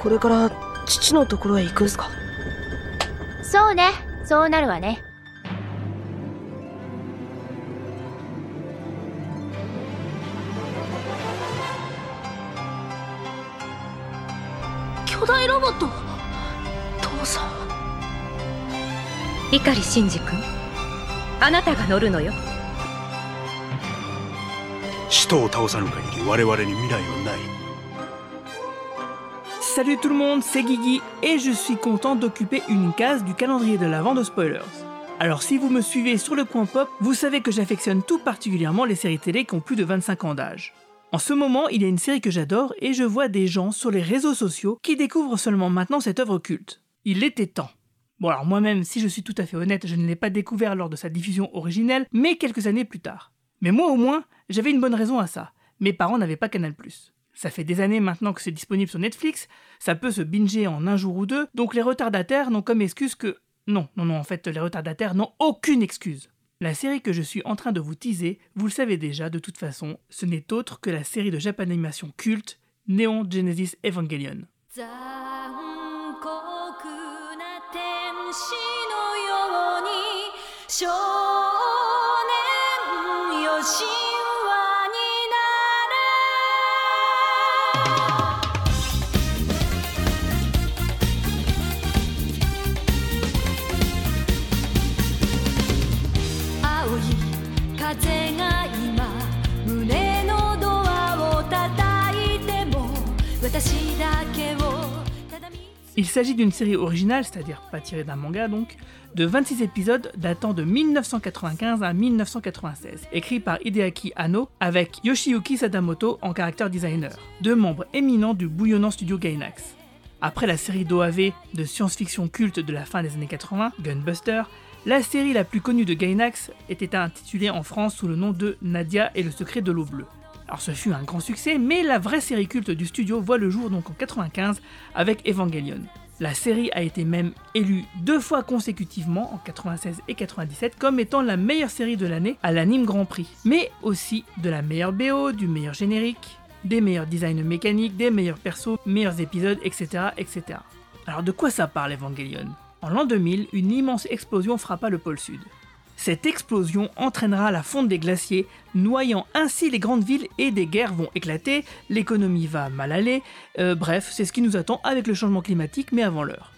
これから父のところへ行くんすか？そうね。そうなるわね。巨大ロボット？父さん。碇シンジ君あなたが乗るのよ。使徒を倒さぬ限り我々に未来はない Salut tout le monde, c'est Guigui et je suis content d'occuper une case du calendrier de l'avant de spoilers. Alors si vous me suivez sur le coin pop, vous savez que j'affectionne tout particulièrement les séries télé qui ont plus de 25 ans d'âge. En ce moment, il y a une série que j'adore et je vois des gens sur les réseaux sociaux qui découvrent seulement maintenant cette œuvre culte. Il était temps. Bon alors moi-même, si je suis tout à fait honnête, je ne l'ai pas découvert lors de sa diffusion originelle, mais quelques années plus tard. Mais moi au moins, j'avais une bonne raison à ça. Mes parents n'avaient pas Canal+. Ça fait des années maintenant que c'est disponible sur Netflix, ça peut se binger en un jour ou deux, donc les retardataires n'ont comme excuse que... Non, non, non, en fait, les retardataires n'ont aucune excuse. La série que je suis en train de vous teaser, vous le savez déjà de toute façon, ce n'est autre que la série de Japanimation culte Neon Genesis Evangelion. Il s'agit d'une série originale, c'est-à-dire pas tirée d'un manga donc, de 26 épisodes datant de 1995 à 1996, écrit par Hideaki Anno avec Yoshiyuki Sadamoto en caractère designer, deux membres éminents du bouillonnant studio Gainax. Après la série d'OAV de science-fiction culte de la fin des années 80, Gunbuster, la série la plus connue de Gainax était intitulée en France sous le nom de Nadia et le secret de l'eau bleue. Alors ce fut un grand succès, mais la vraie série culte du studio voit le jour donc en 95 avec Evangelion. La série a été même élue deux fois consécutivement, en 96 et 97, comme étant la meilleure série de l'année à l'Anime Grand Prix, mais aussi de la meilleure BO, du meilleur générique, des meilleurs designs mécaniques, des meilleurs persos, meilleurs épisodes, etc. etc. Alors de quoi ça parle Evangelion? En l'an 2000, une immense explosion frappa le pôle sud. Cette explosion entraînera la fonte des glaciers, noyant ainsi les grandes villes et des guerres vont éclater, l'économie va mal aller, euh, bref, c'est ce qui nous attend avec le changement climatique mais avant l'heure.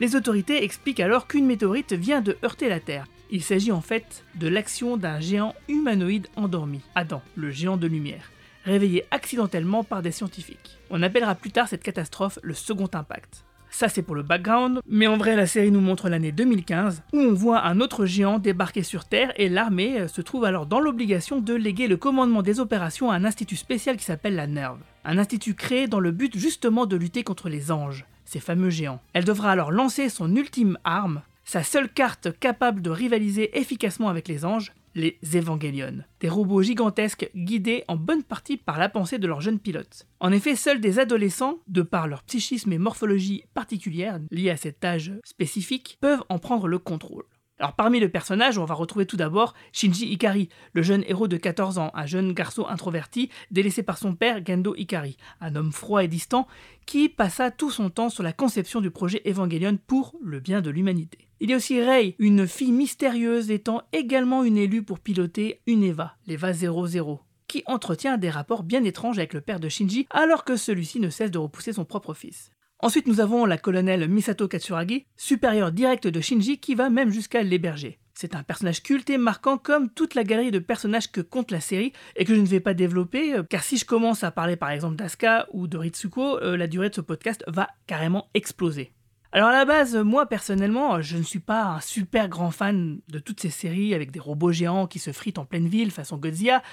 Les autorités expliquent alors qu'une météorite vient de heurter la Terre. Il s'agit en fait de l'action d'un géant humanoïde endormi, Adam, le géant de lumière, réveillé accidentellement par des scientifiques. On appellera plus tard cette catastrophe le second impact. Ça c'est pour le background, mais en vrai la série nous montre l'année 2015 où on voit un autre géant débarquer sur Terre et l'armée euh, se trouve alors dans l'obligation de léguer le commandement des opérations à un institut spécial qui s'appelle la NERV. Un institut créé dans le but justement de lutter contre les anges, ces fameux géants. Elle devra alors lancer son ultime arme, sa seule carte capable de rivaliser efficacement avec les anges, les Evangelion, des robots gigantesques guidés en bonne partie par la pensée de leurs jeunes pilotes. En effet, seuls des adolescents, de par leur psychisme et morphologie particulière liée à cet âge spécifique, peuvent en prendre le contrôle. Alors parmi les personnages, on va retrouver tout d'abord Shinji Ikari, le jeune héros de 14 ans, un jeune garçon introverti délaissé par son père Gendo Ikari, un homme froid et distant qui passa tout son temps sur la conception du projet Evangelion pour le bien de l'humanité. Il y a aussi Rei, une fille mystérieuse étant également une élue pour piloter une Eva, l'Eva 00, qui entretient des rapports bien étranges avec le père de Shinji alors que celui-ci ne cesse de repousser son propre fils. Ensuite, nous avons la colonelle Misato Katsuragi, supérieure directe de Shinji, qui va même jusqu'à l'héberger. C'est un personnage culte et marquant comme toute la galerie de personnages que compte la série et que je ne vais pas développer, euh, car si je commence à parler par exemple d'Asuka ou de Ritsuko, euh, la durée de ce podcast va carrément exploser. Alors à la base, moi personnellement, je ne suis pas un super grand fan de toutes ces séries avec des robots géants qui se fritent en pleine ville façon Godzilla,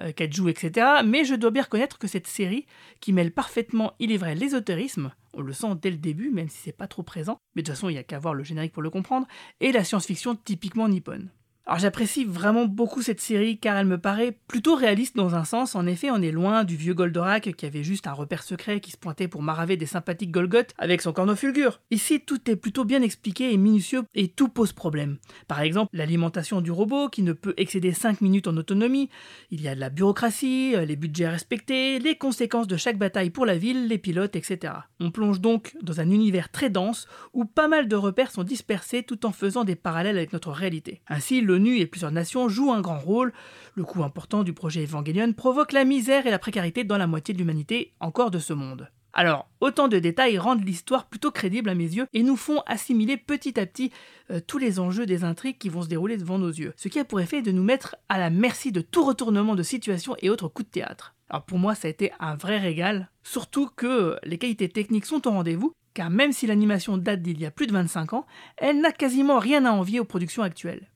euh, etc. Mais je dois bien reconnaître que cette série, qui mêle parfaitement, il est vrai, l'ésotérisme, on le sent dès le début, même si c'est pas trop présent, mais de toute façon il n'y a qu'à voir le générique pour le comprendre, et la science-fiction typiquement nippone. Alors j'apprécie vraiment beaucoup cette série car elle me paraît plutôt réaliste dans un sens. En effet, on est loin du vieux Goldorak qui avait juste un repère secret qui se pointait pour maraver des sympathiques Golgoth avec son corneau fulgure. Ici, tout est plutôt bien expliqué et minutieux et tout pose problème. Par exemple, l'alimentation du robot qui ne peut excéder 5 minutes en autonomie, il y a de la bureaucratie, les budgets respectés, les conséquences de chaque bataille pour la ville, les pilotes, etc. On plonge donc dans un univers très dense où pas mal de repères sont dispersés tout en faisant des parallèles avec notre réalité. Ainsi, et plusieurs nations jouent un grand rôle. Le coût important du projet Evangelion provoque la misère et la précarité dans la moitié de l'humanité encore de ce monde. Alors, autant de détails rendent l'histoire plutôt crédible à mes yeux et nous font assimiler petit à petit euh, tous les enjeux des intrigues qui vont se dérouler devant nos yeux. Ce qui a pour effet de nous mettre à la merci de tout retournement de situation et autres coups de théâtre. Alors pour moi, ça a été un vrai régal, surtout que les qualités techniques sont au rendez-vous, car même si l'animation date d'il y a plus de 25 ans, elle n'a quasiment rien à envier aux productions actuelles.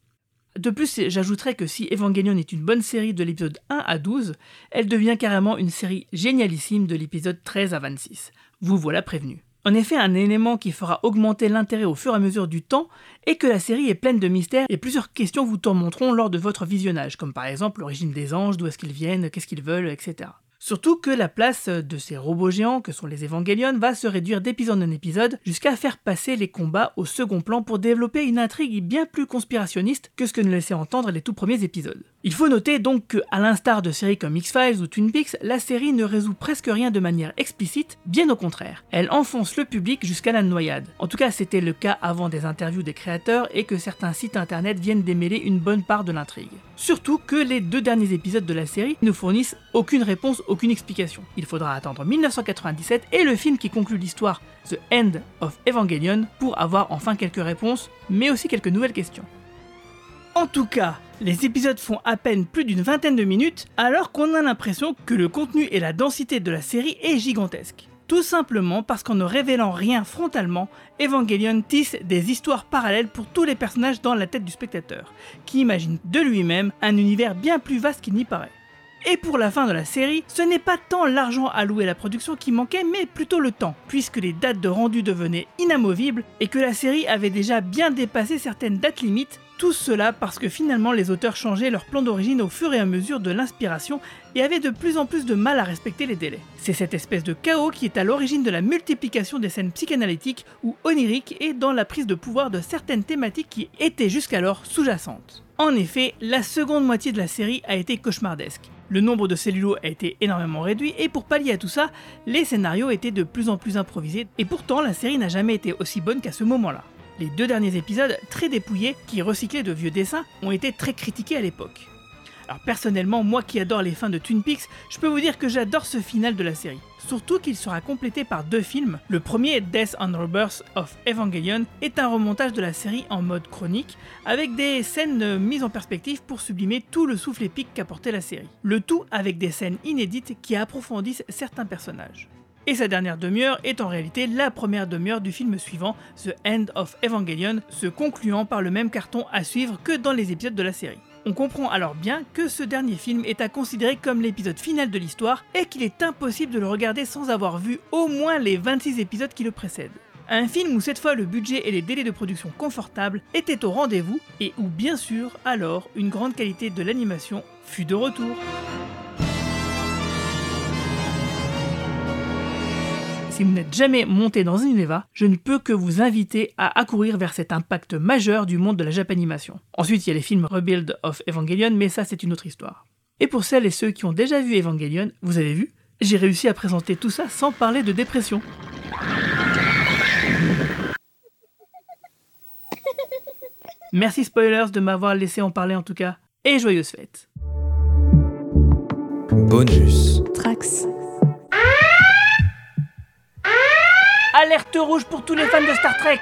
De plus, j'ajouterais que si Evangelion est une bonne série de l'épisode 1 à 12, elle devient carrément une série génialissime de l'épisode 13 à 26. Vous voilà prévenu. En effet, un élément qui fera augmenter l'intérêt au fur et à mesure du temps est que la série est pleine de mystères et plusieurs questions vous tourmenteront lors de votre visionnage, comme par exemple l'origine des anges, d'où est-ce qu'ils viennent, qu'est-ce qu'ils veulent, etc. Surtout que la place de ces robots géants que sont les Evangelion va se réduire d'épisode en épisode jusqu'à faire passer les combats au second plan pour développer une intrigue bien plus conspirationniste que ce que nous laissaient entendre les tout premiers épisodes. Il faut noter donc que, à l'instar de séries comme X-Files ou Twin Peaks, la série ne résout presque rien de manière explicite, bien au contraire. Elle enfonce le public jusqu'à la noyade. En tout cas, c'était le cas avant des interviews des créateurs et que certains sites internet viennent démêler une bonne part de l'intrigue. Surtout que les deux derniers épisodes de la série ne fournissent aucune réponse, aucune explication. Il faudra attendre 1997 et le film qui conclut l'histoire, The End of Evangelion, pour avoir enfin quelques réponses, mais aussi quelques nouvelles questions. En tout cas, les épisodes font à peine plus d'une vingtaine de minutes, alors qu'on a l'impression que le contenu et la densité de la série est gigantesque. Tout simplement parce qu'en ne révélant rien frontalement, Evangelion tisse des histoires parallèles pour tous les personnages dans la tête du spectateur, qui imagine de lui-même un univers bien plus vaste qu'il n'y paraît. Et pour la fin de la série, ce n'est pas tant l'argent alloué à la production qui manquait, mais plutôt le temps, puisque les dates de rendu devenaient inamovibles et que la série avait déjà bien dépassé certaines dates limites, tout cela parce que finalement les auteurs changeaient leur plan d'origine au fur et à mesure de l'inspiration et avaient de plus en plus de mal à respecter les délais. C'est cette espèce de chaos qui est à l'origine de la multiplication des scènes psychanalytiques ou oniriques et dans la prise de pouvoir de certaines thématiques qui étaient jusqu'alors sous-jacentes. En effet, la seconde moitié de la série a été cauchemardesque. Le nombre de cellulos a été énormément réduit et pour pallier à tout ça, les scénarios étaient de plus en plus improvisés et pourtant la série n'a jamais été aussi bonne qu'à ce moment-là. Les deux derniers épisodes, très dépouillés, qui recyclaient de vieux dessins, ont été très critiqués à l'époque. Alors personnellement, moi qui adore les fins de Twin Peaks, je peux vous dire que j'adore ce final de la série. Surtout qu'il sera complété par deux films. Le premier, Death and Rebirth of Evangelion, est un remontage de la série en mode chronique, avec des scènes mises en perspective pour sublimer tout le souffle épique qu'apportait la série. Le tout avec des scènes inédites qui approfondissent certains personnages. Et sa dernière demi-heure est en réalité la première demi-heure du film suivant, The End of Evangelion, se concluant par le même carton à suivre que dans les épisodes de la série. On comprend alors bien que ce dernier film est à considérer comme l'épisode final de l'histoire et qu'il est impossible de le regarder sans avoir vu au moins les 26 épisodes qui le précèdent. Un film où cette fois le budget et les délais de production confortables étaient au rendez-vous et où bien sûr alors une grande qualité de l'animation fut de retour. Si vous n'êtes jamais monté dans une Uneva, je ne peux que vous inviter à accourir vers cet impact majeur du monde de la Japanimation. Ensuite, il y a les films Rebuild of Evangelion, mais ça c'est une autre histoire. Et pour celles et ceux qui ont déjà vu Evangelion, vous avez vu, j'ai réussi à présenter tout ça sans parler de dépression. Merci spoilers de m'avoir laissé en parler en tout cas, et joyeuses fêtes. Bonus. Trax. Alerte rouge pour tous les fans de Star Trek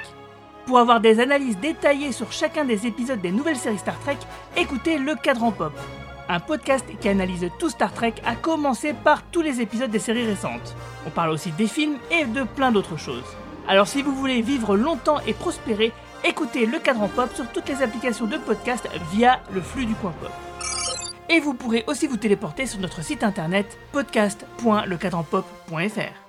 Pour avoir des analyses détaillées sur chacun des épisodes des nouvelles séries Star Trek, écoutez Le Cadran Pop, un podcast qui analyse tout Star Trek à commencer par tous les épisodes des séries récentes. On parle aussi des films et de plein d'autres choses. Alors si vous voulez vivre longtemps et prospérer, écoutez Le Cadran Pop sur toutes les applications de podcast via le flux du coin pop. Et vous pourrez aussi vous téléporter sur notre site internet podcast.lecadranpop.fr.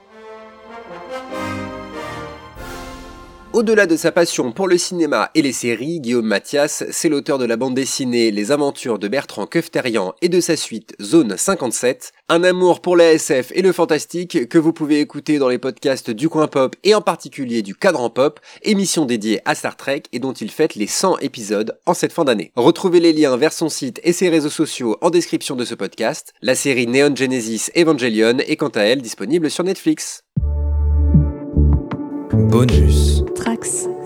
Au-delà de sa passion pour le cinéma et les séries, Guillaume Mathias, c'est l'auteur de la bande dessinée Les aventures de Bertrand Kefterian et de sa suite Zone 57, un amour pour la SF et le fantastique que vous pouvez écouter dans les podcasts du coin pop et en particulier du cadran pop, émission dédiée à Star Trek et dont il fête les 100 épisodes en cette fin d'année. Retrouvez les liens vers son site et ses réseaux sociaux en description de ce podcast. La série Neon Genesis Evangelion est quant à elle disponible sur Netflix. Bonus. Trax.